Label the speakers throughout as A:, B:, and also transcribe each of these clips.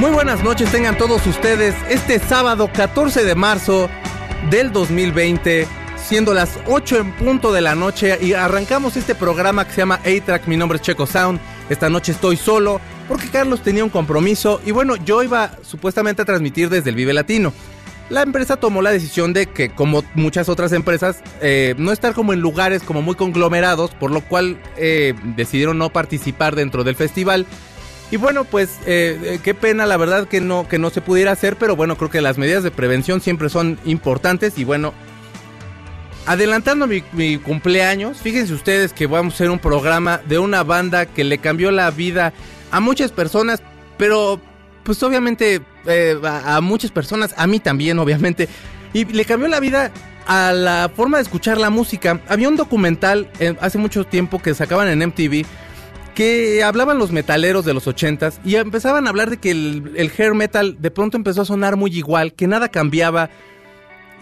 A: Muy buenas noches tengan todos ustedes. Este sábado 14 de marzo del 2020, siendo las 8 en punto de la noche y arrancamos este programa que se llama A-Track, mi nombre es Checo Sound, esta noche estoy solo porque Carlos tenía un compromiso y bueno, yo iba supuestamente a transmitir desde el Vive Latino. La empresa tomó la decisión de que, como muchas otras empresas, eh, no estar como en lugares como muy conglomerados, por lo cual eh, decidieron no participar dentro del festival y bueno, pues eh, eh, qué pena la verdad que no, que no se pudiera hacer, pero bueno, creo que las medidas de prevención siempre son importantes y bueno, adelantando mi, cumpleaños, fíjense ustedes que vamos a hacer un programa de una banda que le cambió la vida a muchas personas, pero pues obviamente eh, a, muchas personas, a mí también obviamente, y le cambió la vida a la forma de escuchar la música. Había un documental hace mucho tiempo que sacaban en MTV que hablaban los metaleros de los ochentas y empezaban a hablar de que el, hair metal de pronto empezó a sonar muy igual, que nada cambiaba.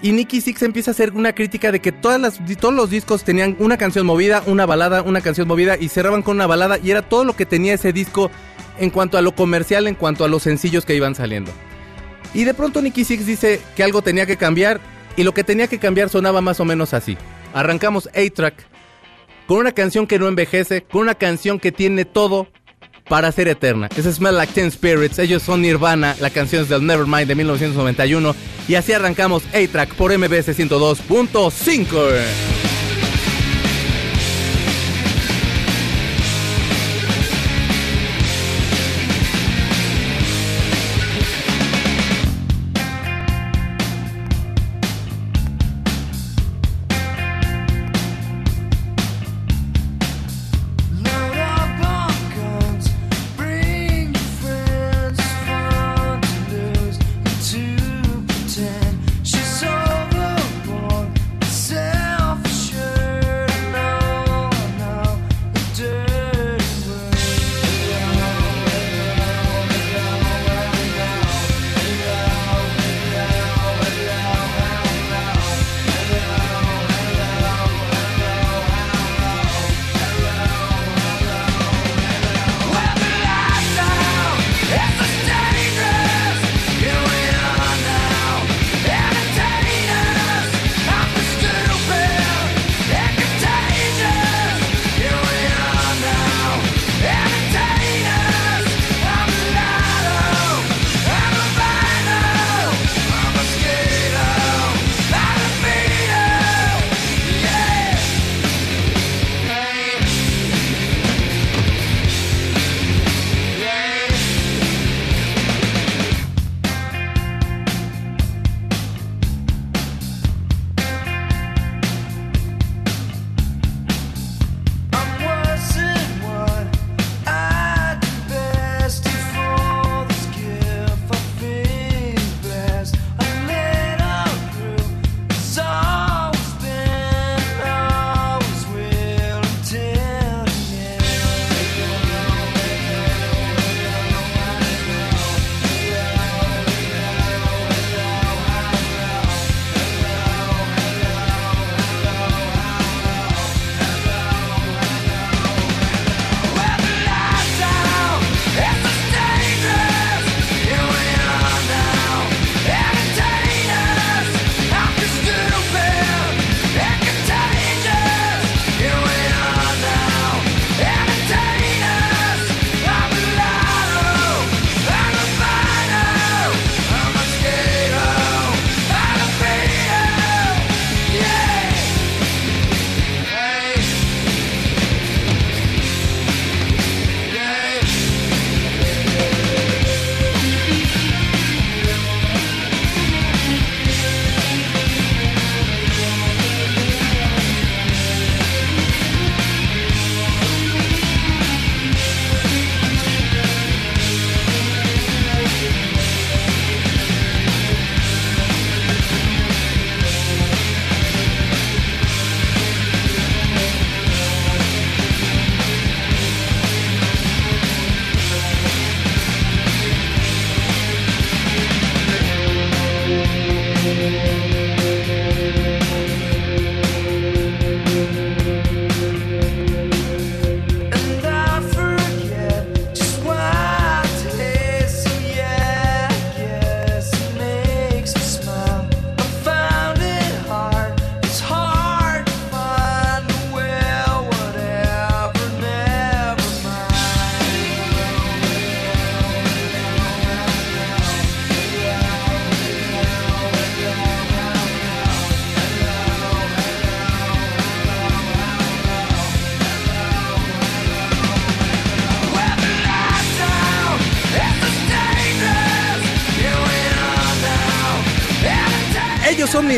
A: Y Nicky Six empieza a hacer una crítica de que todas las, todos los discos tenían una canción movida, una balada, una canción movida y cerraban con una balada y era todo lo que tenía ese disco en cuanto a lo comercial, en cuanto a los sencillos que iban saliendo. Y de pronto Nicky Six dice que algo tenía que cambiar y lo que tenía que cambiar sonaba más o menos así. Arrancamos A-Track con una canción que no envejece, con una canción que tiene todo para ser eterna. Es Smell Like Ten Spirits, ellos son Nirvana, la canción es del Nevermind de 1991 y así arrancamos A-Track por MBS 102.5.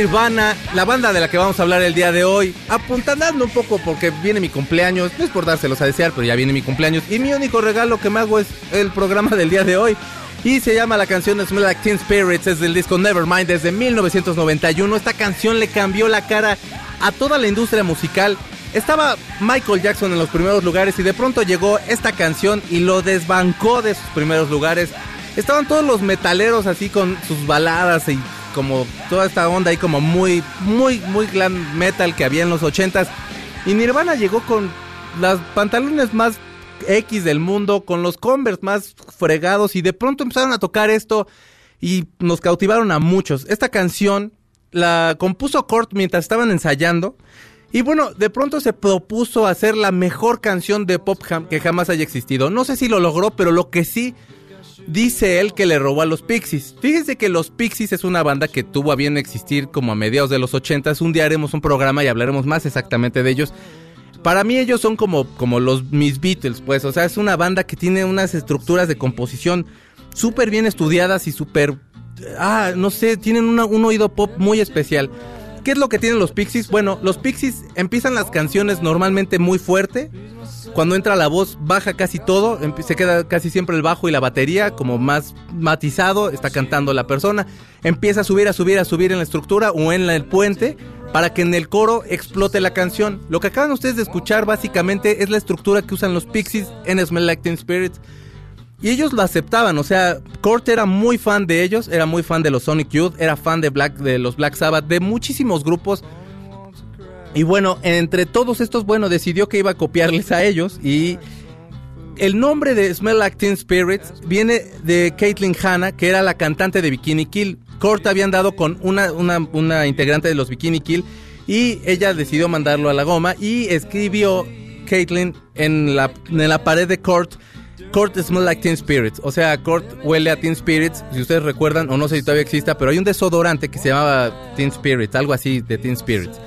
A: Nirvana, la banda de la que vamos a hablar el día de hoy. Apuntando un poco porque viene mi cumpleaños. No es por dárselos a desear, pero ya viene mi cumpleaños. Y mi único regalo que me hago es el programa del día de hoy. Y se llama la canción Smell Like Teen Spirits. Es del disco Nevermind desde 1991. Esta canción le cambió la cara a toda la industria musical. Estaba Michael Jackson en los primeros lugares y de pronto llegó esta canción y lo desbancó de sus primeros lugares. Estaban todos los metaleros así con sus baladas y como toda esta onda ahí como muy, muy, muy glam metal que había en los ochentas. Y Nirvana llegó con las pantalones más X del mundo, con los Converse más fregados y de pronto empezaron a tocar esto y nos cautivaron a muchos. Esta canción la compuso Kurt mientras estaban ensayando. Y bueno, de pronto se propuso hacer la mejor canción de pop que jamás haya existido. No sé si lo logró, pero lo que sí dice él que le robó a los Pixies. Fíjense que los Pixies es una banda que tuvo a bien existir como a mediados de los 80. Un día haremos un programa y hablaremos más exactamente de ellos. Para mí ellos son como, como los Miss Beatles, pues. O sea, es una banda que tiene unas estructuras de composición súper bien estudiadas y súper... Ah, no sé, tienen un oído pop muy especial. ¿Qué es lo que tienen los Pixies? Bueno, los Pixies empiezan las canciones normalmente muy fuerte cuando entra la voz baja casi todo, se queda casi siempre el bajo y la batería como más matizado, está cantando la persona, empieza a subir, a subir, a subir en la estructura o en el puente para que en el coro explote la canción. Lo que acaban ustedes de escuchar básicamente es la estructura que usan los Pixies en Smell Like Teen Spirits. Y ellos lo aceptaban, o sea, Kurt era muy fan de ellos, era muy fan de los Sonic Youth, era fan de, Black, de los Black Sabbath, de muchísimos grupos y bueno, entre todos estos, bueno, decidió que iba a copiarles a ellos y el nombre de Smell Like Teen Spirits viene de Caitlyn Hanna, que era la cantante de Bikini Kill. Kurt había andado con una, una, integrante de los Bikini Kill y ella decidió mandarlo a la goma y escribió Caitlyn en la, en la pared de Kurt. Kurt Smell Like Teen Spirits. O sea, Kurt huele a Teen Spirits. Si ustedes recuerdan, o no sé si todavía exista, pero hay un desodorante que se llamaba Teen Spirits, algo así de Teen Spirits.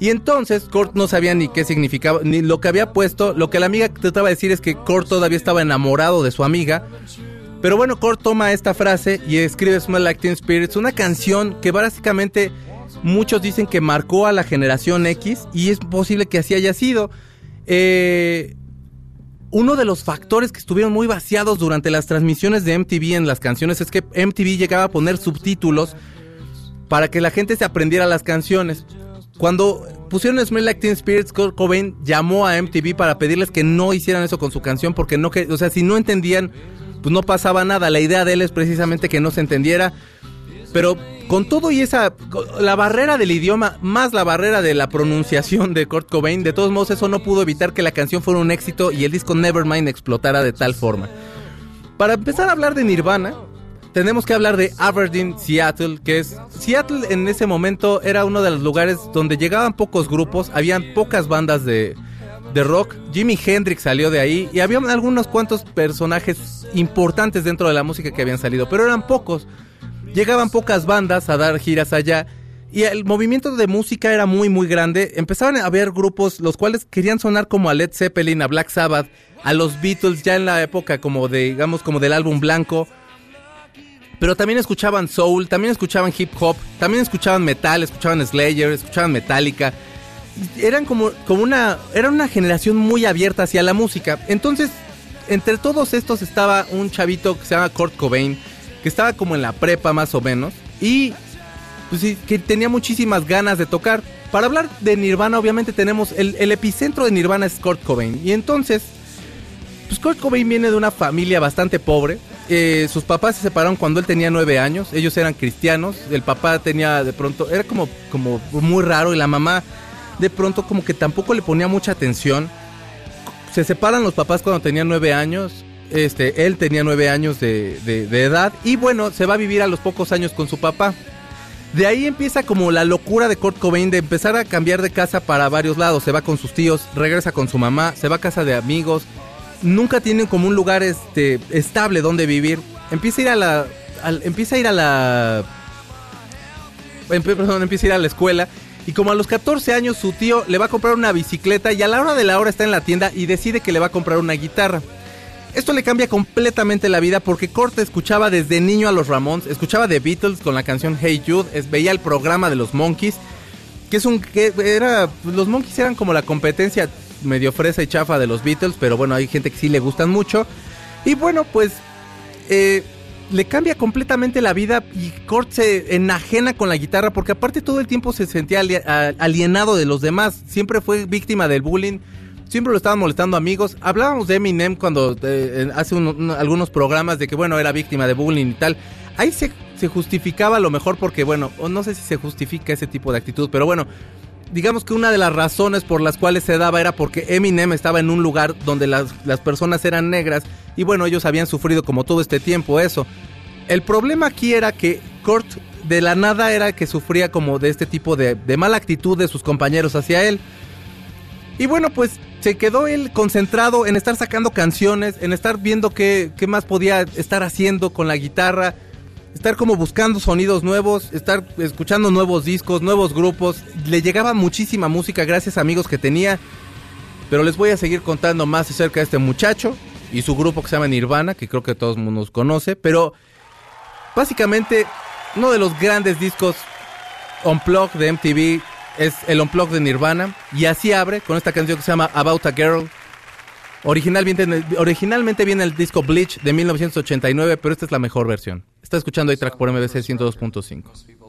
A: Y entonces Kurt no sabía ni qué significaba, ni lo que había puesto. Lo que la amiga trataba de decir es que Kurt todavía estaba enamorado de su amiga. Pero bueno, Kurt toma esta frase y escribe Smell Like Teen Spirits, una canción que básicamente muchos dicen que marcó a la generación X y es posible que así haya sido. Eh, uno de los factores que estuvieron muy vaciados durante las transmisiones de MTV en las canciones es que MTV llegaba a poner subtítulos para que la gente se aprendiera las canciones. Cuando pusieron Smell Like Teen Spirits, Kurt Cobain llamó a MTV para pedirles que no hicieran eso con su canción porque no o sea, si no entendían, pues no pasaba nada. La idea de él es precisamente que no se entendiera. Pero con todo y esa la barrera del idioma más la barrera de la pronunciación de Kurt Cobain, de todos modos eso no pudo evitar que la canción fuera un éxito y el disco Nevermind explotara de tal forma. Para empezar a hablar de Nirvana, tenemos que hablar de Aberdeen, Seattle, que es Seattle en ese momento era uno de los lugares donde llegaban pocos grupos, habían pocas bandas de, de rock. Jimi Hendrix salió de ahí y había algunos cuantos personajes importantes dentro de la música que habían salido, pero eran pocos. Llegaban pocas bandas a dar giras allá y el movimiento de música era muy muy grande. Empezaban a haber grupos los cuales querían sonar como a Led Zeppelin, a Black Sabbath, a los Beatles ya en la época como de digamos como del álbum blanco pero también escuchaban soul, también escuchaban hip hop, también escuchaban metal, escuchaban Slayer, escuchaban Metallica. Eran como, como una, era una generación muy abierta hacia la música. Entonces, entre todos estos estaba un chavito que se llama Kurt Cobain, que estaba como en la prepa más o menos, y pues sí, que tenía muchísimas ganas de tocar. Para hablar de Nirvana, obviamente tenemos el, el epicentro de Nirvana es Kurt Cobain. Y entonces, pues Kurt Cobain viene de una familia bastante pobre, sus papás se separaron cuando él tenía nueve años. Ellos eran cristianos. El papá tenía de pronto, era como, como muy raro y la mamá de pronto como que tampoco le ponía mucha atención. Se separan los papás cuando tenían nueve años. Este, él tenía nueve años de, de edad y bueno, se va a vivir a los pocos años con su papá. De ahí empieza como la locura de Kurt Cobain de empezar a cambiar de casa para varios lados. Se va con sus tíos, regresa con su mamá, se va a casa de amigos, nunca tienen como un lugar este estable donde vivir. Empieza a ir a la empieza a ir a la perdón, empieza a ir a la escuela y como a los 14 años su tío le va a comprar una bicicleta y a la hora de la hora está en la tienda y decide que le va a comprar una guitarra. Esto le cambia completamente la vida porque Kurt escuchaba desde niño a los Ramones, escuchaba The Beatles con la canción Hey Jude, veía el programa de los Monkeys, que es un que era los Monkeys eran como la competencia medio fresa y chafa de los Beatles, pero bueno, hay gente que sí le gustan mucho. Y bueno, pues eh, le cambia completamente la vida y Kurt se enajena con la guitarra porque aparte todo el tiempo se sentía alienado de los demás, siempre fue víctima del bullying siempre lo estaban molestando amigos. Hablábamos de Eminem cuando eh, hace algunos programas de que, bueno, era víctima de bullying y tal. Ahí se, se justificaba a lo mejor porque, bueno, no sé si se justifica ese tipo de actitud, pero bueno, digamos que una de las razones por las cuales se daba era porque Eminem estaba en un lugar donde las, personas eran negras y bueno, ellos habían sufrido como todo este tiempo eso. El problema aquí era que Kurt de la nada era que sufría como de este tipo de, de mala actitud de sus compañeros hacia él. Y bueno, pues se quedó él concentrado en estar sacando canciones, en estar viendo qué, qué más podía estar haciendo con la guitarra, estar como buscando sonidos nuevos, estar escuchando nuevos discos, nuevos grupos. Le llegaba muchísima música gracias a amigos que tenía. Pero les voy a seguir contando más acerca de este muchacho y su grupo que se llama Nirvana, que creo que todo el mundo conoce. Pero básicamente uno de los grandes discos Unplugged de MTV es el unplug de Nirvana y así abre con esta canción que se llama About a Girl. Originalmente, viene el disco Bleach de 1989, pero esta es la mejor versión. Está escuchando ahí track por MBC 102.5.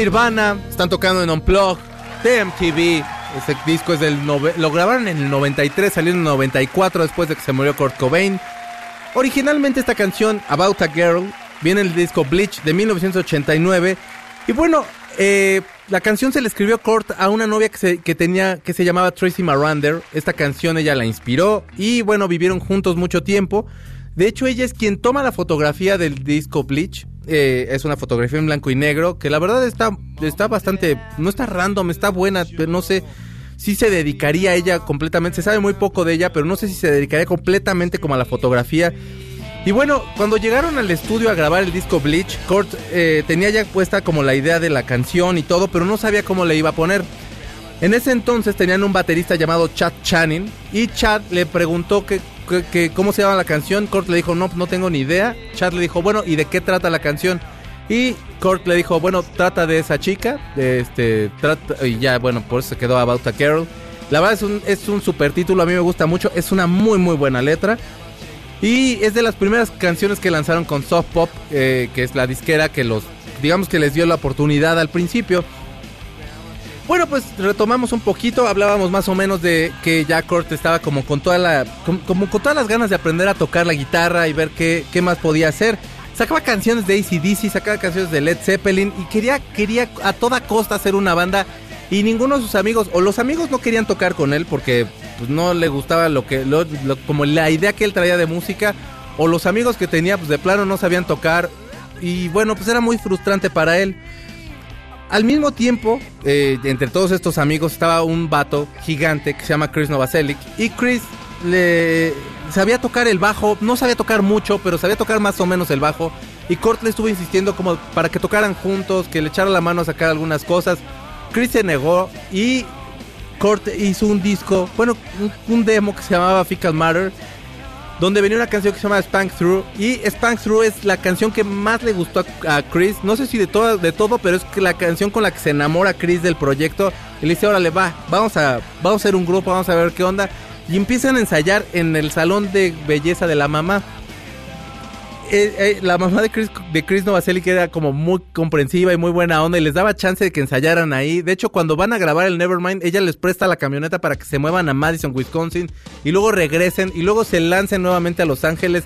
A: Nirvana, están tocando en Unplugged de MTV. Ese disco es del lo grabaron en el 93, salió en el 94 después de que se murió Kurt Cobain. Originalmente esta canción About a Girl viene en el disco Bleach de 1989 y bueno, eh, la canción se le escribió Kurt a una novia que que tenía que se llamaba Tracy Marander. Esta canción ella la inspiró y bueno, vivieron juntos mucho tiempo. De hecho, ella es quien toma la fotografía del disco Bleach eh, es una fotografía en blanco y negro que la verdad está, está bastante, no está random, está buena, pero no sé si se dedicaría a ella completamente, se sabe muy poco de ella, pero no sé si se dedicaría completamente como a la fotografía. Y bueno, cuando llegaron al estudio a grabar el disco Bleach, Kurt eh, tenía ya puesta como la idea de la canción y todo, pero no sabía cómo le iba a poner. En ese entonces tenían un baterista llamado Chad Channing y Chad le preguntó que, cómo se llama la canción. Kurt le dijo, no, no tengo ni idea. Chad le dijo, bueno, ¿y de qué trata la canción? Y Kurt le dijo, bueno, trata de esa chica. este, trata, y ya, bueno, por eso se quedó About a Carol. La verdad es un, es un super título, a mí me gusta mucho. Es una muy, muy buena letra. Y es de las primeras canciones que lanzaron con Soft Pop, eh, que es la disquera que los, digamos que les dio la oportunidad al principio. Bueno, pues retomamos un poquito, hablábamos más o menos de que Jack Kurt estaba como con toda la todas las ganas de aprender a tocar la guitarra y ver qué, qué más podía hacer. Sacaba canciones de ACDC, sacaba canciones de Led Zeppelin y quería, quería a toda costa hacer una banda y ninguno de sus amigos o los amigos no querían tocar con él porque pues, no le gustaba lo que como la idea que él traía de música o los amigos que tenía pues de plano no sabían tocar y bueno pues era muy frustrante para él. Al mismo tiempo, eh, entre todos estos amigos estaba un vato gigante que se llama Chris Novoselic. Y Chris le sabía tocar el bajo, no sabía tocar mucho, pero sabía tocar más o menos el bajo. Y Kurt le estuvo insistiendo como para que tocaran juntos, que le echara la mano a sacar algunas cosas. Chris se negó y Kurt hizo un disco, bueno, un demo que se llamaba Fecal Matter donde venía una canción que se llama Spank Through. Y Spank Through es la canción que más le gustó a, Chris. No sé si de todo, de todo, pero es la canción con la que se enamora Chris del proyecto. Y le dice, órale, va, vamos a, vamos a hacer un grupo, vamos a ver qué onda. Y empiezan a ensayar en el salón de belleza de la mamá. Eh, eh, la mamá de Chris, de Chris Novoselic era como muy comprensiva y muy buena onda y les daba chance de que ensayaran ahí. De hecho, cuando van a grabar el Nevermind, ella les presta la camioneta para que se muevan a Madison, Wisconsin y luego regresen y luego se lancen nuevamente a Los Ángeles.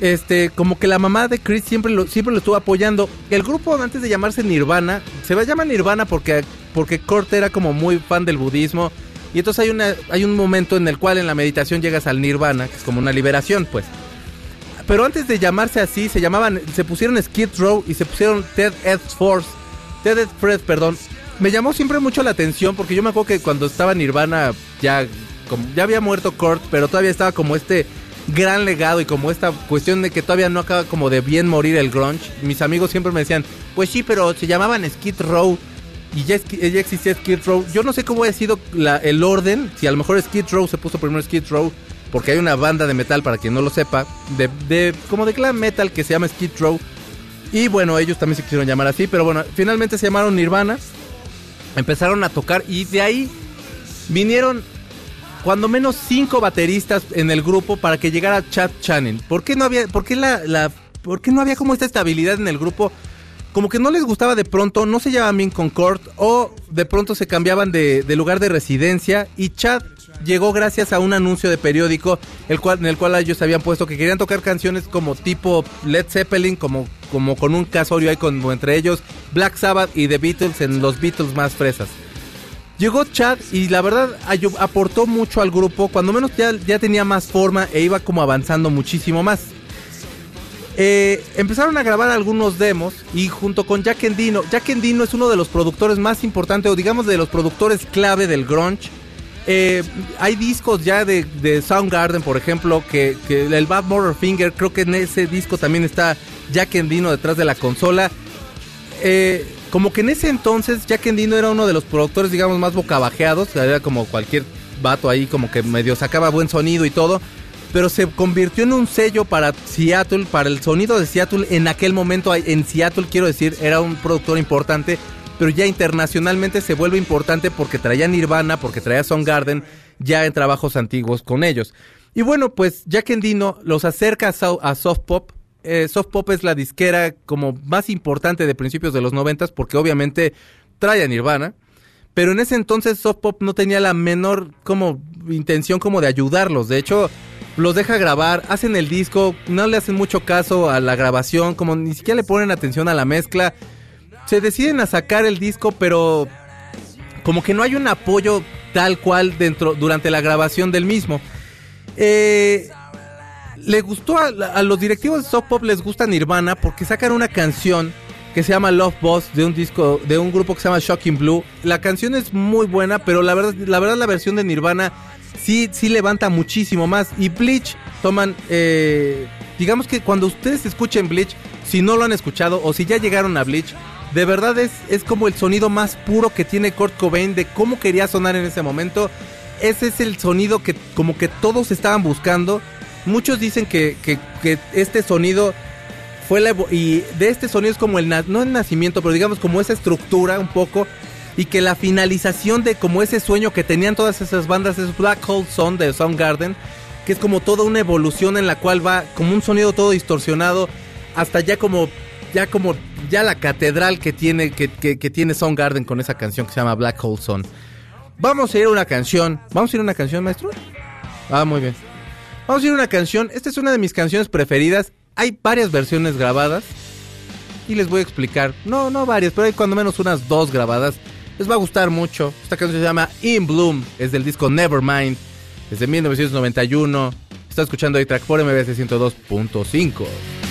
A: Este, como que la mamá de Chris siempre lo, siempre estuvo apoyando. El grupo antes de llamarse Nirvana, se va a llamar Nirvana porque, porque Kurt era como muy fan del budismo. Y entonces hay, una, hay un momento en el cual en la meditación llegas al Nirvana, que es como una liberación, pues. Pero antes de llamarse así, se llamaban, se pusieron Skid Row y se pusieron Ted Ed Force. Ted Ed Fred, perdón. Me llamó siempre mucho la atención porque yo me acuerdo que cuando estaba Nirvana ya, como, ya había muerto Kurt, pero todavía estaba como este gran legado y como esta cuestión de que todavía no acaba como de bien morir el grunge. Mis amigos siempre me decían, pues sí, pero se llamaban Skid Row y ya, ya existía Skid Row. Yo no sé cómo ha sido el orden, si a lo mejor Skid Row se puso primero Skid Row porque hay una banda de metal, para quien no lo sepa, de, como de glam metal que se llama Skid Row. Y bueno, ellos también se quisieron llamar así, pero bueno, finalmente se llamaron Nirvana. Empezaron a tocar y de ahí vinieron cuando menos cinco bateristas en el grupo para que llegara Chad Channing. ¿Por qué no había, por qué la, por qué no había como esta estabilidad en el grupo? Como que no les gustaba de pronto, no se llevaban bien con o de pronto se cambiaban de, lugar de residencia y Chad llegó gracias a un anuncio de periódico el cual, en el cual ellos habían puesto que querían tocar canciones como tipo Led Zeppelin, como, como con un casorio ahí como entre ellos, Black Sabbath y The Beatles en los Beatles más fresas. Llegó Chad y la verdad aportó mucho al grupo, cuando menos ya tenía más forma e iba como avanzando muchísimo más. Eh, empezaron a grabar algunos demos y junto con Jack Endino, Jack Endino es uno de los productores más importantes o digamos de los productores clave del grunge eh, hay discos ya de, Soundgarden, por ejemplo, que, el Bad Motor Finger, creo que en ese disco también está Jack Endino detrás de la consola. Eh, como que en ese entonces Jack Endino era uno de los productores, digamos, más bocabajeados, era como cualquier vato ahí, como que medio sacaba buen sonido y todo, pero se convirtió en un sello para Seattle, para el sonido de Seattle en aquel momento, en Seattle quiero decir, era un productor importante pero ya internacionalmente se vuelve importante porque traía Nirvana, porque traía Garden ya en trabajos antiguos con ellos. Y bueno, pues Jack Endino los acerca a, Soft Pop. Eh, Soft Pop es la disquera como más importante de principios de los noventas porque obviamente trae Nirvana. Pero en ese entonces Soft Pop no tenía la menor como intención como de ayudarlos. De hecho, los deja grabar, hacen el disco, no le hacen mucho caso a la grabación, como ni siquiera le ponen atención a la mezcla se deciden a sacar el disco, pero como que no hay un apoyo tal cual dentro durante la grabación del mismo. Eh,
B: le gustó a, los directivos de Soft Pop les gusta Nirvana porque sacan una canción que se llama Love Boss de un disco de un grupo que se llama Shocking Blue. La canción es muy buena, pero la verdad la verdad la versión de Nirvana sí sí levanta muchísimo más y Bleach toman eh, digamos que cuando ustedes escuchen Bleach, si no lo han escuchado o si ya llegaron a Bleach, de verdad es, es como el sonido más puro que tiene Kurt Cobain de cómo quería sonar en ese momento. Ese es el sonido que como que todos estaban buscando. Muchos dicen que, que, que este sonido fue la y de este sonido es como el no el nacimiento, pero digamos como esa estructura un poco y que la finalización de como ese sueño que tenían todas esas bandas es Black Hole Sun de Soundgarden, que es como toda una evolución en la cual va como un sonido todo distorsionado hasta ya como ya como ya la catedral que tiene que, que, que tiene Soundgarden con esa canción que se llama Black Hole Sun. Vamos a ir a una canción. ¿Vamos a ir a una canción, maestro? Ah, muy bien. Vamos a ir a una canción. Esta es una de mis canciones preferidas. Hay varias versiones grabadas. Y les voy a explicar. No, no varias, pero hay cuando menos unas dos grabadas. Les va a gustar mucho. Esta canción se llama In Bloom. Es del disco Nevermind. Desde 1991. Está escuchando A-Track por MBS 102.5.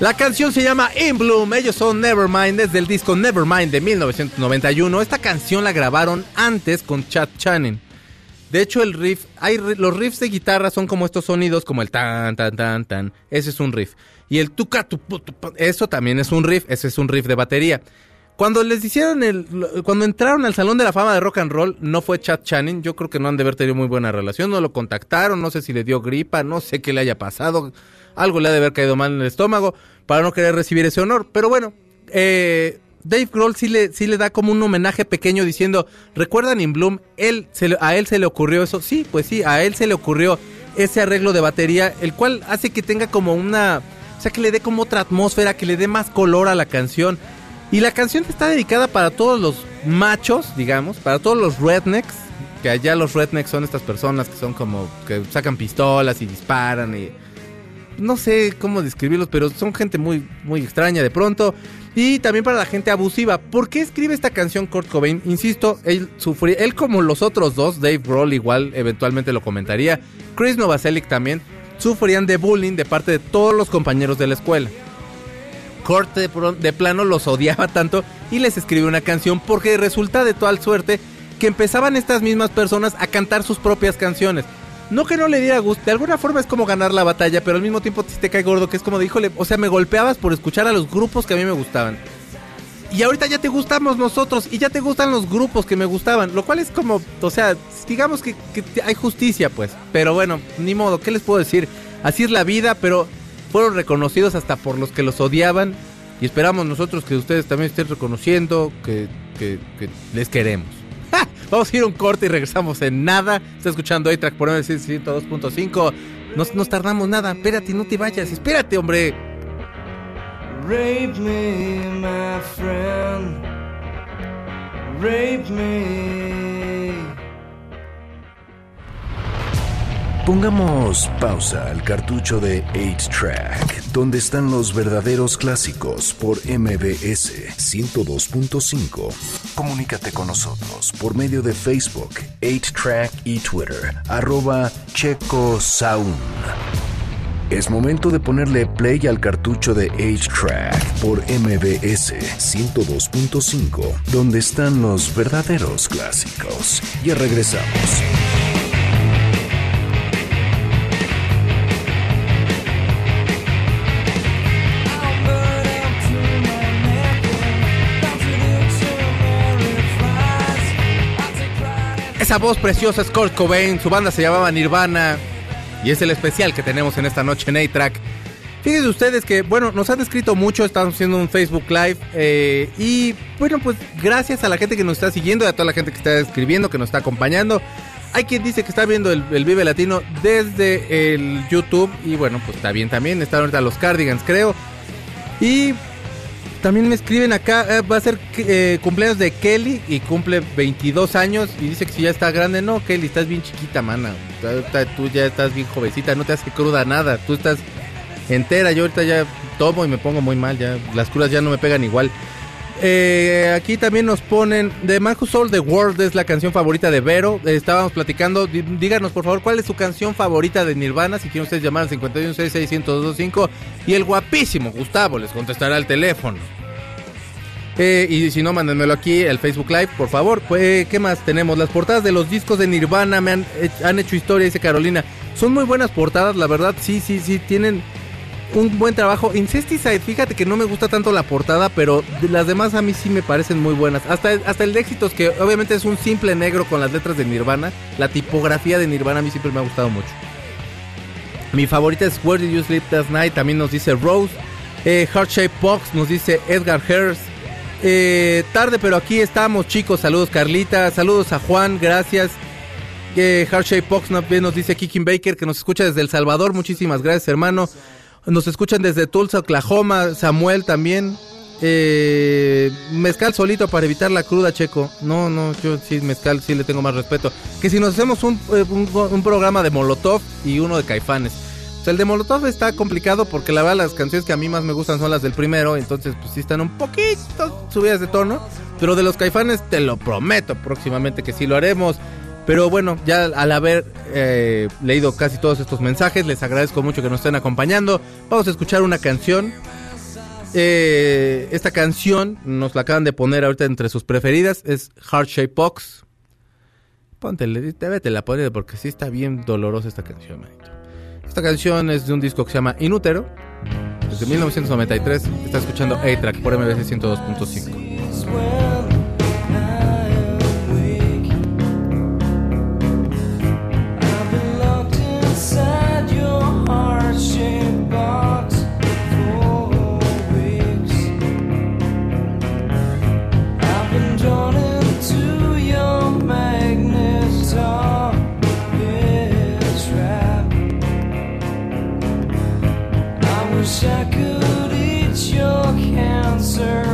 A: La canción se llama In Bloom, ellos son Nevermind, desde el disco Nevermind de 1991. Esta canción la grabaron antes con Chad Channing. De hecho, el riff, hay los riffs de guitarra son como estos sonidos, como el tan, tan, tan, tan. Ese es un riff. Y el tuca, tu, tu, pu, eso también es un riff, ese es un riff de batería. Cuando les hicieron el, cuando entraron al Salón de la Fama de Rock and Roll, no fue Chad Channing, yo creo que no han de haber tenido muy buena relación, no lo contactaron, no sé si le dio gripa, no sé qué le haya pasado, algo le ha de haber caído mal en el estómago para no querer recibir ese honor. Pero bueno, eh, Dave Grohl sí le, sí le da como un homenaje pequeño diciendo, ¿recuerdan In Bloom? Él, a él se le ocurrió eso. Sí, pues sí, a él se le ocurrió ese arreglo de batería, el cual hace que tenga como una... O sea, que le dé como otra atmósfera, que le dé más color a la canción. Y la canción está dedicada para todos los machos, digamos, para todos los rednecks, que allá los rednecks son estas personas que son como que sacan pistolas y disparan y no sé cómo describirlos, pero son gente muy muy extraña de pronto y también para la gente abusiva. ¿Por qué escribe esta canción Kurt Cobain? Insisto, él sufría, él como los otros dos, Dave Grohl igual eventualmente lo comentaría, Chris Novoselic también sufrían de bullying de parte de todos los compañeros de la escuela. Kurt de, de plano los odiaba tanto y les escribió una canción porque resulta de tal suerte que empezaban estas mismas personas a cantar sus propias canciones. No que no le diera gusto, de alguna forma es como ganar la batalla, pero al mismo tiempo te cae gordo, que es como de, híjole, o sea, me golpeabas por escuchar a los grupos que a mí me gustaban. Y ahorita ya te gustamos nosotros y ya te gustan los grupos que me gustaban, lo cual es como, o sea, digamos que, hay justicia pues, pero bueno, ni modo, ¿qué les puedo decir? Así es la vida, pero fueron reconocidos hasta por los que los odiaban y esperamos nosotros que ustedes también estén reconociendo que les queremos. Vamos a ir a un corte y regresamos en nada. Está escuchando A-Track por MSC 102.5. Nos, nos tardamos nada. Espérate, no te vayas. Espérate, hombre.
B: Rape me, my friend. Rape me.
C: Pongamos pausa al cartucho de 8-Track, donde están los verdaderos clásicos por MBS 102.5. Comunícate con nosotros por medio de Facebook, 8-Track y Twitter, arroba Checo Sound. Es momento de ponerle play al cartucho de 8-Track por MBS 102.5, donde están los verdaderos clásicos. Ya regresamos.
A: Esa voz preciosa es Kurt Cobain. Su banda se llamaba Nirvana. Y es el especial que tenemos en esta noche en A-Track. Fíjense ustedes que, bueno, nos han escrito mucho, estamos haciendo un Facebook Live eh, y bueno, pues gracias a la gente que nos está siguiendo y a toda la gente que está escribiendo, que nos está acompañando. Hay quien dice que está viendo el, Vive Latino desde el YouTube y bueno, pues está bien también, están ahorita los Cardigans creo. Y también me escriben acá, eh, va a ser eh, cumpleaños de Kelly y cumple 22 años y dice que si ya está grande, no, Kelly, estás bien chiquita, mana. Tú ya estás bien jovencita, no te hace cruda nada, tú estás entera, yo ahorita ya tomo y me pongo muy mal, ya las crudas ya no me pegan igual. Eh, aquí también nos ponen The Man Who Sold the World es la canción favorita de Vero. Eh, estábamos platicando. Dí- Díganos por favor cuál es su canción favorita de Nirvana. Si quieren ustedes llamar al 5166125 y el guapísimo Gustavo les contestará al teléfono. Eh, y si no, mándenmelo aquí al Facebook Live, por favor. ¿qué más tenemos? Las portadas de los discos de Nirvana me han, han hecho historia, dice Carolina. Son muy buenas portadas, la verdad. Sí, sí, sí, tienen un buen trabajo. Incesticide, fíjate que no me gusta tanto la portada, pero las demás a mí sí me parecen muy buenas. Hasta, hasta el de éxitos, que obviamente es un simple negro con las letras de Nirvana. La tipografía de Nirvana a mí siempre me ha gustado mucho. Mi favorita es Where Did You Sleep Last Night, también nos dice Rose. Eh, Heart Shape Box nos dice Edgar Hers. Eh, tarde, pero aquí estamos, chicos. Saludos, Carlita. Saludos a Juan, gracias. Eh, Heart Box nos dice Kikin Baker, que nos escucha desde El Salvador. Muchísimas gracias, hermano. Nos escuchan desde Tulsa, Oklahoma. Samuel también. Eh, mezcal solito para evitar la cruda, Checo. No, no, yo sí, mezcal sí le tengo más respeto. Que si nos hacemos un, eh, programa de Molotov y uno de Caifanes. El de Molotov está complicado porque la verdad las canciones que a mí más me gustan son las del primero, entonces pues sí están un poquito subidas de tono. Pero de los Caifanes te lo prometo próximamente que sí lo haremos. Pero bueno, ya al haber eh, leído casi todos estos mensajes, les agradezco mucho que nos estén acompañando. Vamos a escuchar una canción Eh, esta canción nos la acaban de poner ahorita entre sus preferidas. Es Heart Shape Box. Póntele, débete la poner porque sí está bien dolorosa esta canción, manito. Esta canción es de un disco que se llama Inútero. Desde 1993. Está escuchando A-Track por MBC 102.5.
B: answer.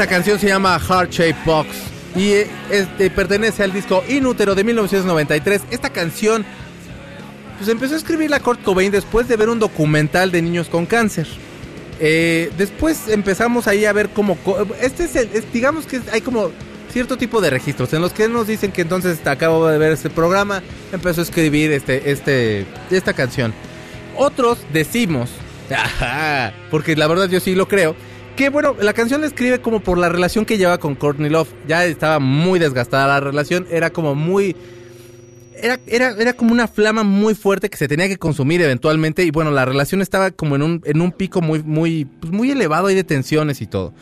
A: Esa canción se llama Heart Shape Box y eh, este, pertenece al disco Inútero de 1993. Esta canción pues empezó a escribirla Kurt Cobain después de ver un documental de niños con cáncer. Eh, después empezamos ahí a ver cómo... Este es el... es- digamos que hay como cierto tipo de registros en los que nos dicen que entonces acabo de ver este programa, empezó a escribir este, este, esta canción. Otros decimos, ajá, porque la verdad yo sí lo creo, que bueno, la canción la escribe como por la relación que lleva con Courtney Love. Ya estaba muy desgastada la relación, era como muy... Era, era, era como una flama muy fuerte que se tenía que consumir eventualmente y bueno, la relación estaba como en un, en un pico muy, muy, pues muy elevado ahí de tensiones y todo.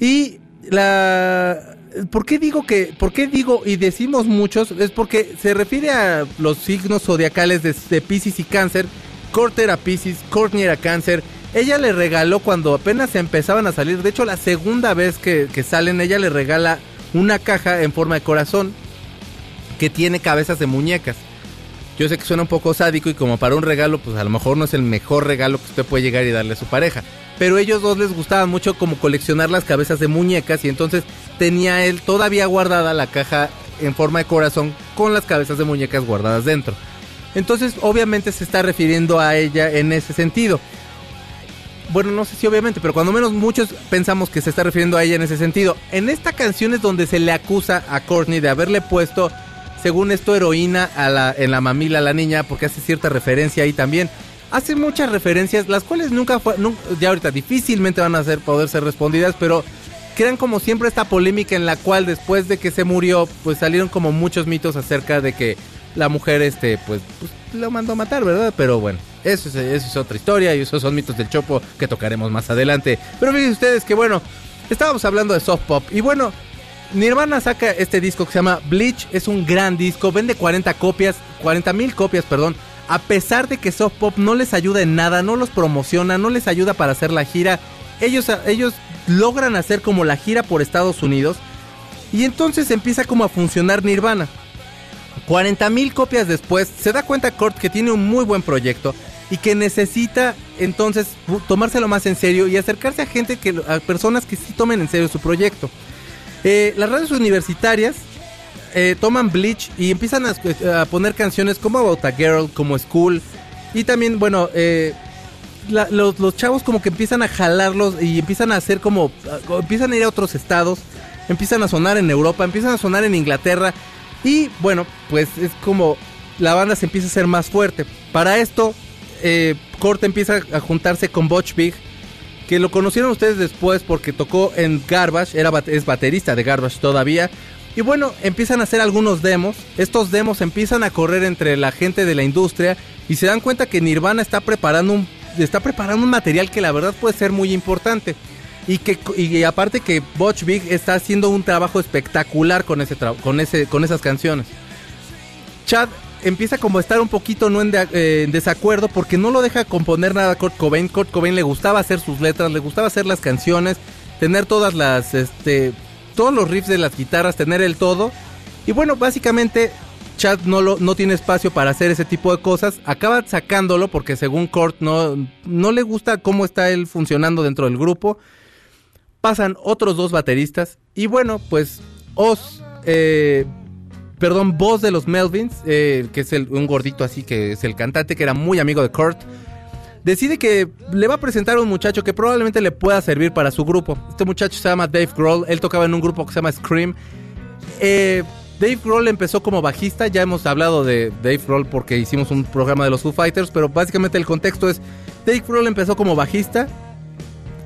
A: Y la... ¿Por qué digo que, por qué digo y decimos muchos? Es porque se refiere a los signos zodiacales de, de Pisces y Cáncer. Kurt era Pisces, Courtney era Cáncer. Ella le regaló cuando apenas empezaban a salir, de hecho la segunda vez que, que salen, ella le regala una caja en forma de corazón que tiene cabezas de muñecas. Yo sé que suena un poco sádico y como para un regalo, pues a lo mejor no es el mejor regalo que usted puede llegar y darle a su pareja. Pero ellos dos les gustaba mucho como coleccionar las cabezas de muñecas y entonces tenía él todavía guardada la caja en forma de corazón con las cabezas de muñecas guardadas dentro. Entonces obviamente se está refiriendo a ella en ese sentido. Bueno, no sé si obviamente, pero cuando menos muchos pensamos que se está refiriendo a ella en ese sentido. En esta canción es donde se le acusa a Courtney de haberle puesto, según esto, heroína a la, en la mamila a la niña, porque hace cierta referencia ahí también. Hace muchas referencias, las cuales nunca fue, nun- ya ahorita difícilmente van a ser, poder ser respondidas, pero crean como siempre esta polémica en la cual después de que se murió, pues salieron como muchos mitos acerca de que la mujer, este, pues, pues lo mandó a matar, ¿verdad? Pero bueno, eso es, otra historia y esos son mitos del Chopo que tocaremos más adelante. Pero fíjense ustedes que bueno, estábamos hablando de soft pop y bueno, Nirvana saca este disco que se llama Bleach, es un gran disco, vende 40 copias, 40 mil copias, perdón. A pesar de que Soft Pop no les ayuda en nada, no los promociona, no les ayuda para hacer la gira, ellos, ellos logran hacer como la gira por Estados Unidos y entonces empieza como a funcionar Nirvana. 40 mil copias después, se da cuenta Kurt que tiene un muy buen proyecto y que necesita entonces tomárselo más en serio y acercarse a gente que, a personas que sí tomen en serio su proyecto. Eh, las radios universitarias eh, toman Bleach y empiezan a, poner canciones como About a Girl, como School. Y también, bueno, eh, los, los chavos como que empiezan a jalarlos y empiezan a hacer como... empiezan a ir a otros estados, empiezan a sonar en Europa, empiezan a sonar en Inglaterra. Y bueno, pues es como la banda se empieza a hacer más fuerte. Para esto, eh, Kurt empieza a juntarse con Butch Vig, que lo conocieron ustedes después porque tocó en Garbage, era, es baterista de Garbage todavía. Y bueno, empiezan a hacer algunos demos. Estos demos empiezan a correr entre la gente de la industria y se dan cuenta que Nirvana está preparando un, está preparando un material que la verdad puede ser muy importante. Y que y aparte que Butch Vig está haciendo un trabajo espectacular con ese con ese con esas canciones. Chad empieza como a estar un poquito no en, eh, desacuerdo porque no lo deja componer nada a Kurt Cobain. Kurt Cobain le gustaba hacer sus letras, le gustaba hacer las canciones, tener todas las, este, todos los riffs de las guitarras, tener el todo. Y bueno, básicamente Chad no, lo, no tiene espacio para hacer ese tipo de cosas. Acaba sacándolo porque según Kurt no, no le gusta cómo está él funcionando dentro del grupo. Pasan otros dos bateristas. Y bueno, pues Oz, eh, perdón, voz de los Melvins, eh, que es un gordito así que es el cantante, que era muy amigo de Kurt, decide que le va a presentar a un muchacho que probablemente le pueda servir para su grupo. Este muchacho se llama Dave Grohl, él tocaba en un grupo que se llama Scream. Eh, Dave Grohl empezó como bajista, ya hemos hablado de Dave Grohl porque hicimos un programa de los Foo Fighters, pero básicamente el contexto es, Dave Grohl empezó como bajista,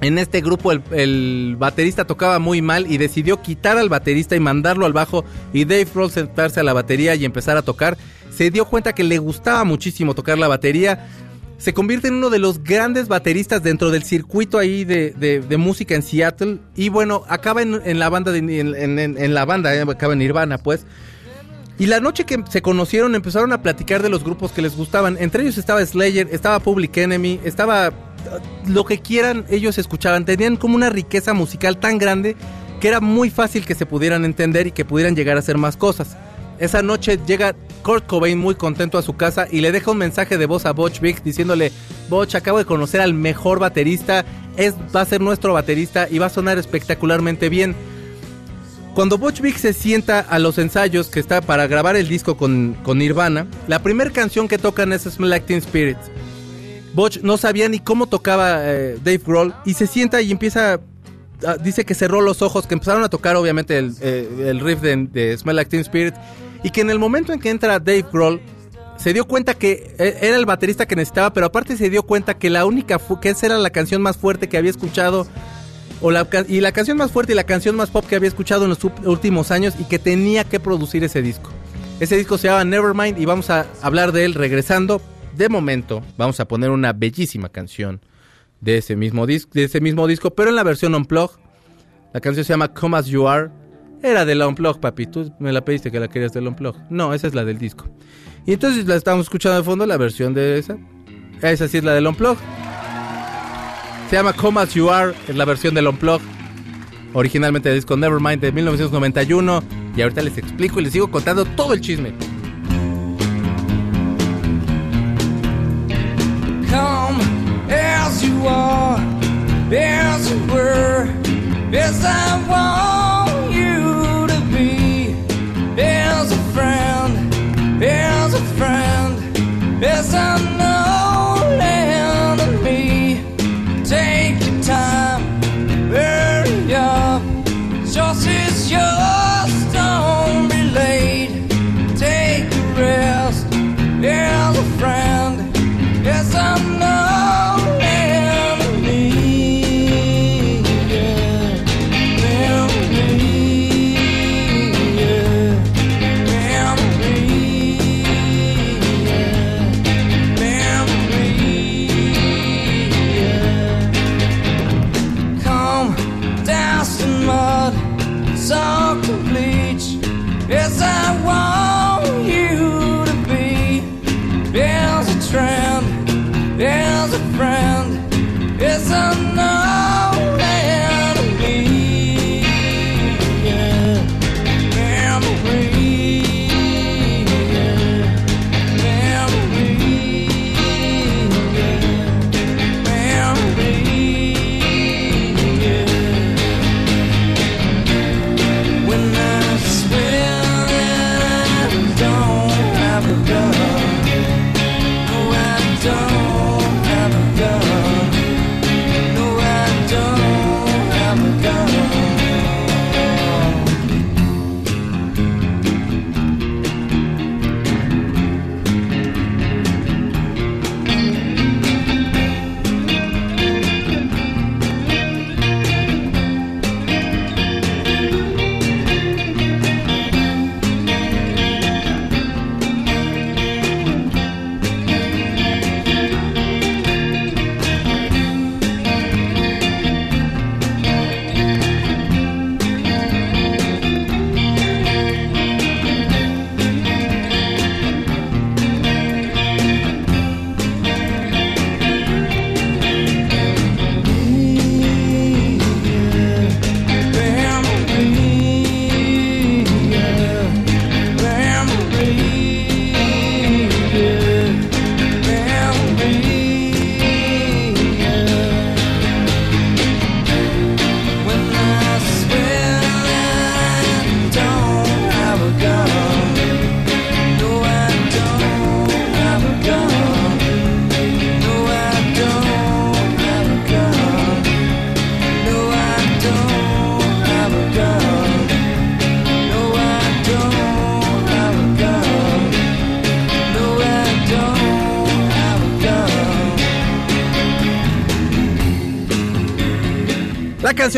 A: en este grupo el, baterista tocaba muy mal y decidió quitar al baterista y mandarlo al bajo y Dave Grohl sentarse a la batería y empezar a tocar. Se dio cuenta que le gustaba muchísimo tocar la batería. Se convierte en uno de los grandes bateristas dentro del circuito ahí de, música en Seattle. Y bueno, acaba en, la banda, de, en- en la banda, eh, acaba en Nirvana pues. Y la noche que se conocieron empezaron a platicar de los grupos que les gustaban. Entre ellos estaba Slayer, estaba Public Enemy, estaba uh, lo que quieran ellos escuchaban. Tenían como una riqueza musical tan grande que era muy fácil que se pudieran entender y que pudieran llegar a hacer más cosas. Esa noche llega Kurt Cobain muy contento a su casa y le deja un mensaje de voz a Butch Vig diciéndole, Butch, acabo de conocer al mejor baterista, es, va a ser nuestro baterista y va a sonar espectacularmente bien. Cuando Butch Vig se sienta a los ensayos que está para grabar el disco con, con Nirvana, la primera canción que tocan es Smell Like Teen Spirit. Butch no sabía ni cómo tocaba eh, Dave Grohl y se sienta y empieza, dice que cerró los ojos, que empezaron a tocar obviamente el, eh, el riff de, de Smell Like Teen Spirit y que en el momento en que entra Dave Grohl se dio cuenta que eh, era el baterista que necesitaba, pero aparte se dio cuenta que la única, que esa era la canción más fuerte que había escuchado la, y la canción más fuerte y la canción más pop que había escuchado en los últimos años y que tenía que producir ese disco. Ese disco se llama Nevermind y vamos a hablar de él regresando. De momento, vamos a poner una bellísima canción de ese mismo, dis- de ese mismo disco, pero en la versión Unplugged. La canción se llama Come As You Are. Era del Unplugged, papi. Tú me la pediste que la querías del Unplugged. No, esa es la del disco. Y entonces la estamos escuchando de fondo, la versión de esa. Esa sí es la del Unplugged. Se llama Come As You Are, es la versión del Unplug. Originalmente del disco Nevermind de 1991. Y ahorita les explico y les sigo contando todo el chisme.
B: Come as you are, as you were, as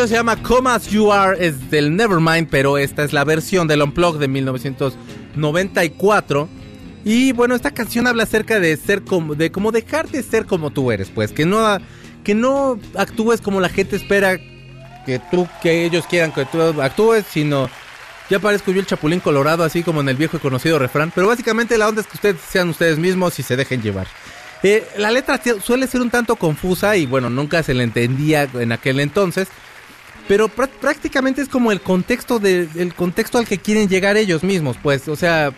A: se llama Come As You Are, es del Nevermind, pero esta es la versión del Unplugged de 1994. Y bueno, esta canción habla acerca de ser como, de como dejar de ser como tú eres, pues, que no, que no actúes como la gente espera que tú, que ellos quieran que tú actúes, sino ya parezco yo el chapulín colorado, así como en el viejo y conocido refrán. Pero básicamente la onda es que ustedes sean ustedes mismos y se dejen llevar. Eh, la letra suele ser un tanto confusa y bueno, nunca se le entendía en aquel entonces. Pero prá- prácticamente es como el contexto de, el contexto al que quieren llegar ellos mismos, pues, o sea,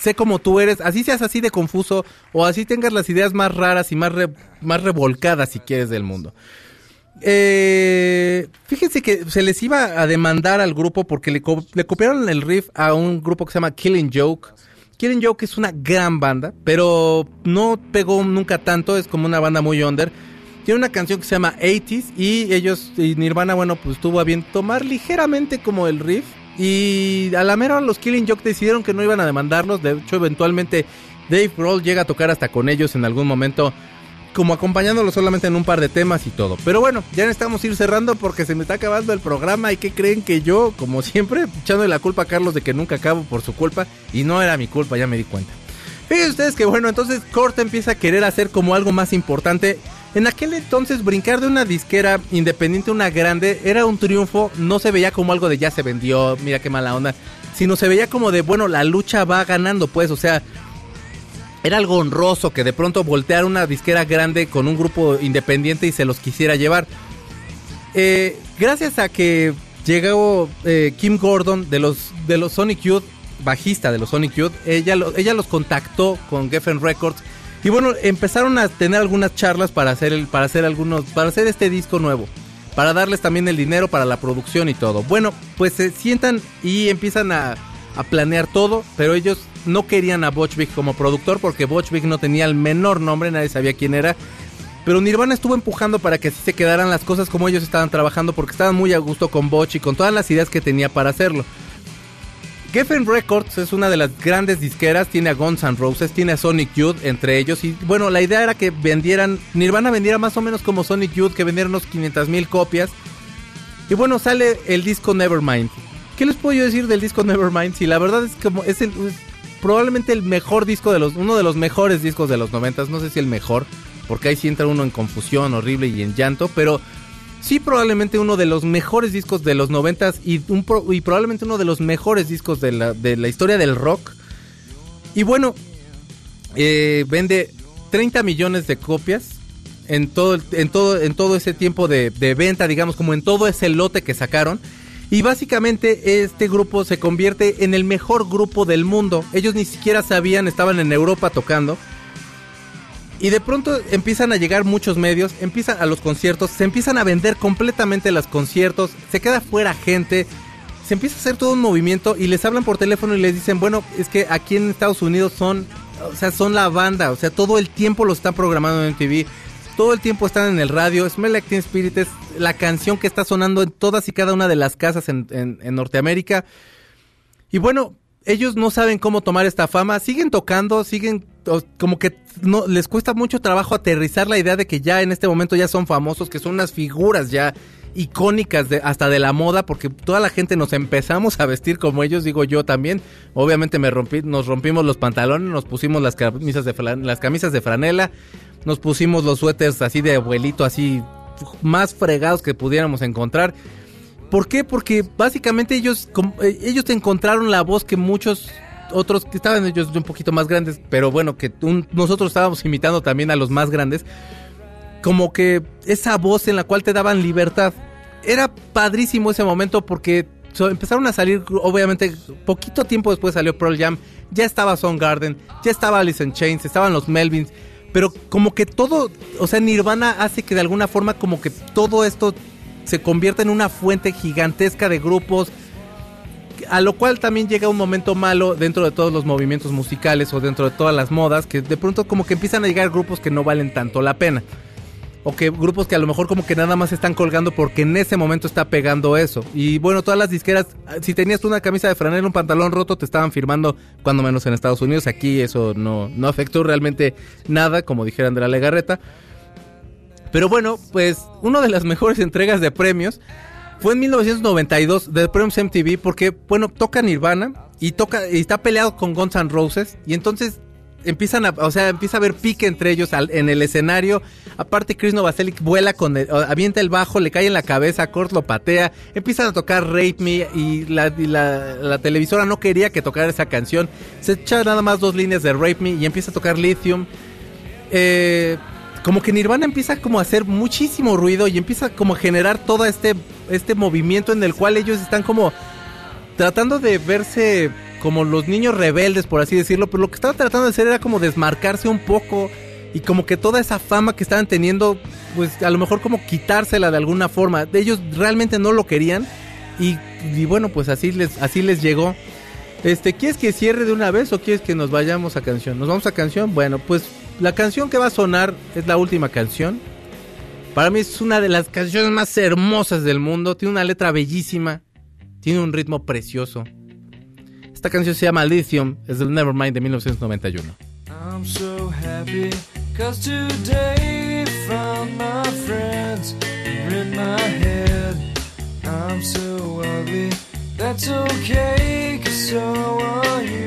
A: sé como tú eres, así seas así de confuso o así tengas las ideas más raras y más más revolcadas si quieres del mundo. Eh, fíjense que se les iba a demandar al grupo porque le copiaron el riff a un grupo que se llama Killing Joke. Killing Joke es una gran banda, pero no pegó nunca tanto, es como una banda muy under. Tiene una canción que se llama 80s y ellos, y Nirvana, bueno, pues tuvo a bien tomar ligeramente como el riff. Y a la mera los Killing Joke decidieron que no iban a demandarlos. De hecho, eventualmente Dave Grohl llega a tocar hasta con ellos en algún momento como acompañándolo solamente en un par de temas y todo. Pero bueno, ya necesitamos ir cerrando porque se me está acabando el programa y que creen que yo, como siempre, echándole la culpa a Carlos de que nunca acabo por su culpa y no era mi culpa, ya me di cuenta. Fíjense ustedes que bueno, entonces Kurt empieza a querer hacer como algo más importante. En aquel entonces brincar de una disquera independiente a una grande era un triunfo, no se veía como algo de ya se vendió, mira qué mala onda, sino se veía como de bueno, la lucha va ganando pues, o sea, era algo honroso que de pronto volteara una disquera grande con un grupo independiente y se los quisiera llevar. Eh, gracias a que llegó eh, Kim Gordon de los, de los Sonic Youth, bajista de los Sonic Youth, ella, ella los contactó con Geffen Records y bueno, empezaron a tener algunas charlas para hacer, el, para hacer algunos, para hacer este disco nuevo. Para darles también el dinero para la producción y todo. Bueno, pues se sientan y empiezan a, planear todo, pero ellos no querían a Butch Vig como productor porque Butch Vig no tenía el menor nombre, nadie sabía quién era. Pero Nirvana estuvo empujando para que así se quedaran las cosas como ellos estaban trabajando porque estaban muy a gusto con Butch y con todas las ideas que tenía para hacerlo. Geffen Records es una de las grandes disqueras, tiene a Guns N' Roses, tiene a Sonic Youth entre ellos y bueno, la idea era que vendieran, Nirvana vendiera más o menos como Sonic Youth, que vendieran unos 500 mil copias. Y bueno, sale el disco Nevermind. ¿Qué les puedo yo decir del disco Nevermind? Si la verdad es como es, es probablemente el mejor disco de los, uno de los mejores discos de los 90, no sé si el mejor, porque ahí sí entra uno en confusión horrible y en llanto, pero sí probablemente uno de los mejores discos de los 90 y, un pro- y probablemente uno de los mejores discos de la, historia del rock. Y bueno, eh, vende 30 millones de copias en todo, en todo, en todo ese tiempo de, de venta, digamos, como en todo ese lote que sacaron. Y básicamente este grupo se convierte en el mejor grupo del mundo. Ellos ni siquiera sabían, estaban en Europa tocando. Y de pronto empiezan a llegar muchos medios, empiezan a los conciertos, se empiezan a vender completamente los conciertos, se queda fuera gente, se empieza a hacer todo un movimiento y les hablan por teléfono y les dicen, bueno, es que aquí en Estados Unidos son, o sea, son la banda, o sea, todo el tiempo lo están programando en MTV, todo el tiempo están en el radio, Smell Like Teen Spirit es la canción que está sonando en todas y cada una de las casas en, en- en Norteamérica. Y bueno, ellos no saben cómo tomar esta fama, siguen tocando, siguen como que no les cuesta mucho trabajo aterrizar la idea de que ya en este momento ya son famosos, que son unas figuras ya icónicas de, hasta de la moda, porque toda la gente nos empezamos a vestir como ellos, digo yo también. Obviamente me rompí, nos rompimos los pantalones, nos pusimos las camisas de flan- las camisas de franela, nos pusimos los suéteres así de abuelito, así más fregados que pudiéramos encontrar. ¿Por qué? Porque básicamente ellos, eh, ellos encontraron la voz que muchos otros que estaban ellos un poquito más grandes, pero bueno, que nosotros estábamos imitando también a los más grandes, como que esa voz en la cual te daban libertad. Era padrísimo ese momento porque empezaron a salir, obviamente, poquito tiempo después salió Pearl Jam, ya estaba Soundgarden, ya estaba Alice in Chains, estaban los Melvins, pero como que todo, o sea, Nirvana hace que de alguna forma como que todo esto se convierta en una fuente gigantesca de grupos, a lo cual también llega un momento malo dentro de todos los movimientos musicales o dentro de todas las modas, que de pronto como que empiezan a llegar grupos que no valen tanto la pena. O que grupos que a lo mejor como que nada más están colgando porque en ese momento está pegando eso. Y bueno, todas las disqueras, si tenías una camisa de franela, un pantalón roto, te estaban firmando, cuando menos en Estados Unidos. Aquí eso no, no afectó realmente nada, como dijeran de la Legarreta. Pero bueno, pues una de las mejores entregas de premios fue en 1992 de Premios MTV porque, bueno, toca Nirvana y toca y está peleado con Guns N' Roses y entonces empiezan a, o sea, empieza a haber pique entre ellos en el escenario. Aparte Chris Novoselic vuela con el, avienta el bajo, le cae en la cabeza, Kurt lo patea, empiezan a tocar Rape Me y la, y la- la televisora no quería que tocara esa canción. Se echa nada más dos líneas de Rape Me y empieza a tocar Lithium. Eh, como que Nirvana empieza como a hacer muchísimo ruido y empieza como a generar todo este, este movimiento en el cual ellos están como tratando de verse como los niños rebeldes, por así decirlo, pero lo que estaban tratando de hacer era como desmarcarse un poco y como que toda esa fama que estaban teniendo, pues a lo mejor como quitársela de alguna forma. Ellos realmente no lo querían y, y bueno, pues así les, así les llegó. Este, ¿quieres que cierre de una vez o quieres que nos vayamos a canción? ¿Nos vamos a canción? Bueno, pues la canción que va a sonar es la última canción. Para mí es una de las canciones más hermosas del mundo. Tiene una letra bellísima. Tiene un ritmo precioso. Esta canción se llama Lithium. Es del Nevermind de 1991.
B: I'm so happy cause today found my friends in my head. I'm so ugly, that's okay so are you.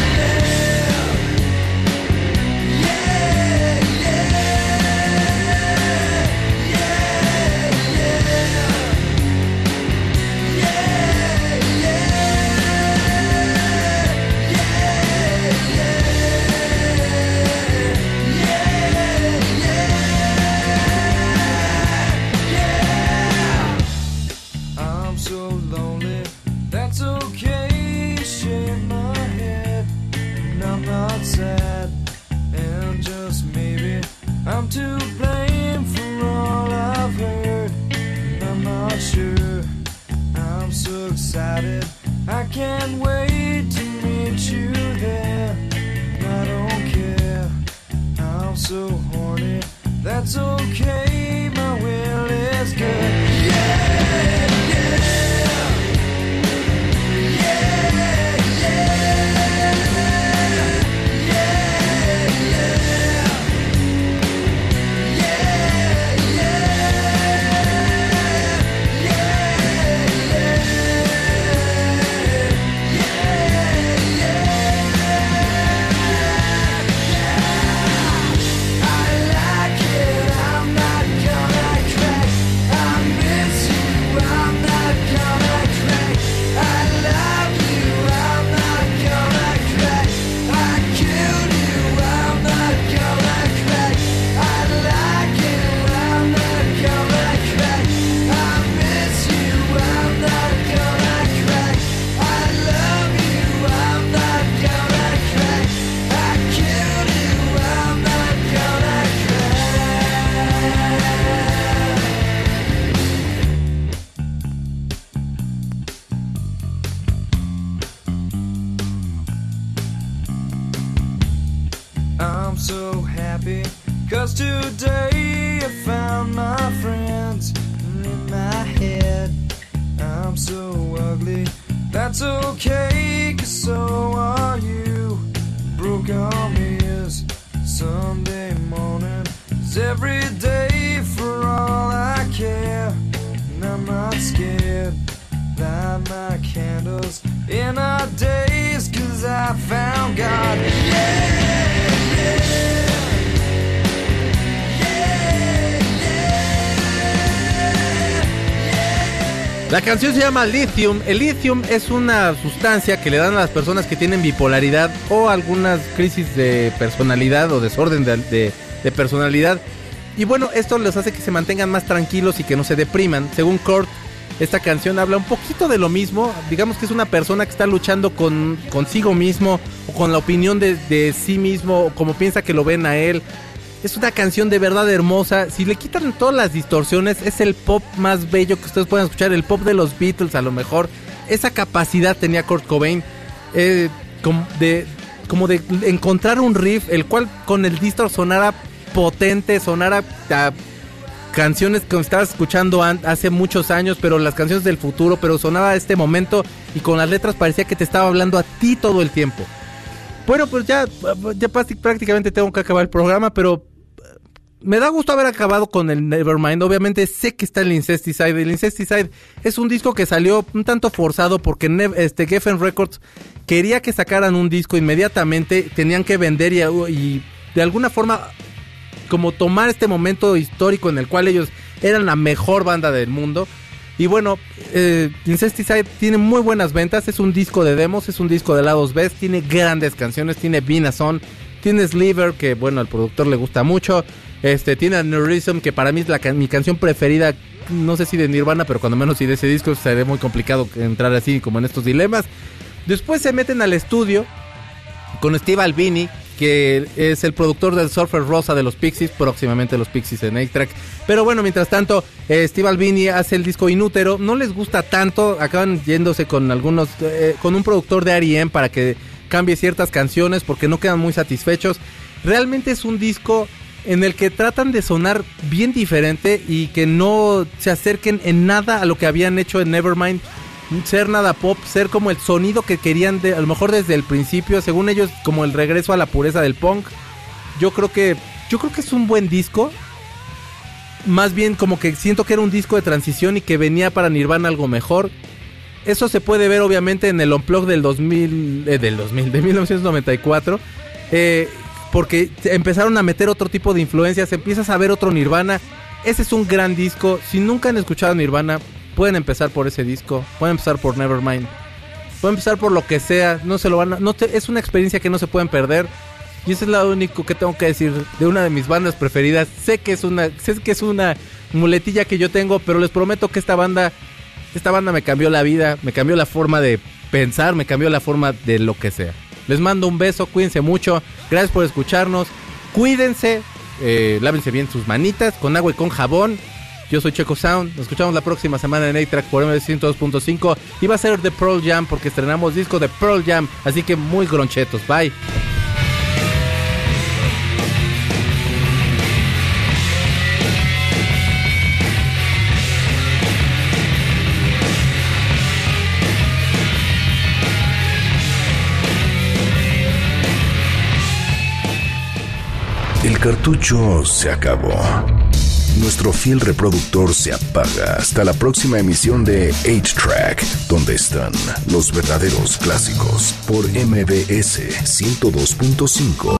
B: I can't
A: llama Lithium. El lithium es una sustancia que le dan a las personas que tienen bipolaridad o algunas crisis de personalidad o desorden de, de- personalidad. Y bueno, esto les hace que se mantengan más tranquilos y que no se depriman. Según Kurt, esta canción habla un poquito de lo mismo. Digamos que es una persona que está luchando con consigo mismo o con la opinión de, de sí mismo como piensa que lo ven a él. Es una canción de verdad hermosa. Si le quitan todas las distorsiones, es el pop más bello que ustedes puedan escuchar. El pop de los Beatles, a lo mejor. Esa capacidad tenía Kurt Cobain eh, como, de, como de encontrar un riff, el cual con el distor sonara potente, sonara a canciones que estabas escuchando an- hace muchos años, pero las canciones del futuro, pero sonaba a este momento y con las letras parecía que te estaba hablando a ti todo el tiempo. Bueno, pues ya, ya prácti- prácticamente tengo que acabar el programa, pero me da gusto haber acabado con el Nevermind. Obviamente sé que está el Incesticide. El Incesticide es un disco que salió un tanto forzado porque este Geffen Records quería que sacaran un disco inmediatamente. Tenían que vender y, de alguna forma como tomar este momento histórico en el cual ellos eran la mejor banda del mundo. Y bueno, eh, Incesticide tiene muy buenas ventas, es un disco de demos, es un disco de lados B, tiene grandes canciones, tiene Son, tiene Sliver, que bueno, al productor le gusta mucho, este, tiene Aneurysm, que para mí es la mi canción preferida, no sé si de Nirvana, pero cuando menos si de ese disco sería muy complicado entrar así como en estos dilemas. Después se meten al estudio con Steve Albini, que es el productor del Surfer Rosa de los Pixies, próximamente los Pixies en 8-Track. Pero bueno, mientras tanto, eh, Steve Albini hace el disco Inútero, no les gusta tanto, acaban yéndose con algunos, eh, con un productor de R.E.M. para que cambie ciertas canciones porque no quedan muy satisfechos. Realmente es un disco en el que tratan de sonar bien diferente y que no se acerquen en nada a lo que habían hecho en Nevermind ser nada pop, ser como el sonido que querían a lo mejor desde el principio, según ellos como el regreso a la pureza del punk. Yo creo que yo creo que es un buen disco. Más bien como que siento que era un disco de transición y que venía para Nirvana algo mejor. eso se puede ver obviamente en el Unplug del 2000, eh, del 2000, de 1994, eh, porque empezaron a meter otro tipo de influencias, empiezas a ver otro Nirvana. Ese es un gran disco. Si nunca han escuchado Nirvana, pueden empezar por ese disco, pueden empezar por Nevermind, pueden empezar por lo que sea. No se lo van, a, no te- es una experiencia que no se pueden perder. Y eso es lo único que tengo que decir de una de mis bandas preferidas. Sé que es una, sé que es una muletilla que yo tengo, pero les prometo que esta banda, esta banda me cambió la vida, me cambió la forma de pensar, me cambió la forma de lo que sea. Les mando un beso, cuídense mucho, gracias por escucharnos, cuídense, eh, lávense bien sus manitas con agua y con jabón. Yo soy Checo Sound, nos escuchamos la próxima semana en A-Track por M102.5 y va a ser de Pearl Jam porque estrenamos disco de Pearl Jam, así que muy gronchetos, bye.
C: Cartucho se acabó. Nuestro fiel reproductor se apaga hasta la próxima emisión de 8-Track, donde están los verdaderos clásicos por MBS 102.5.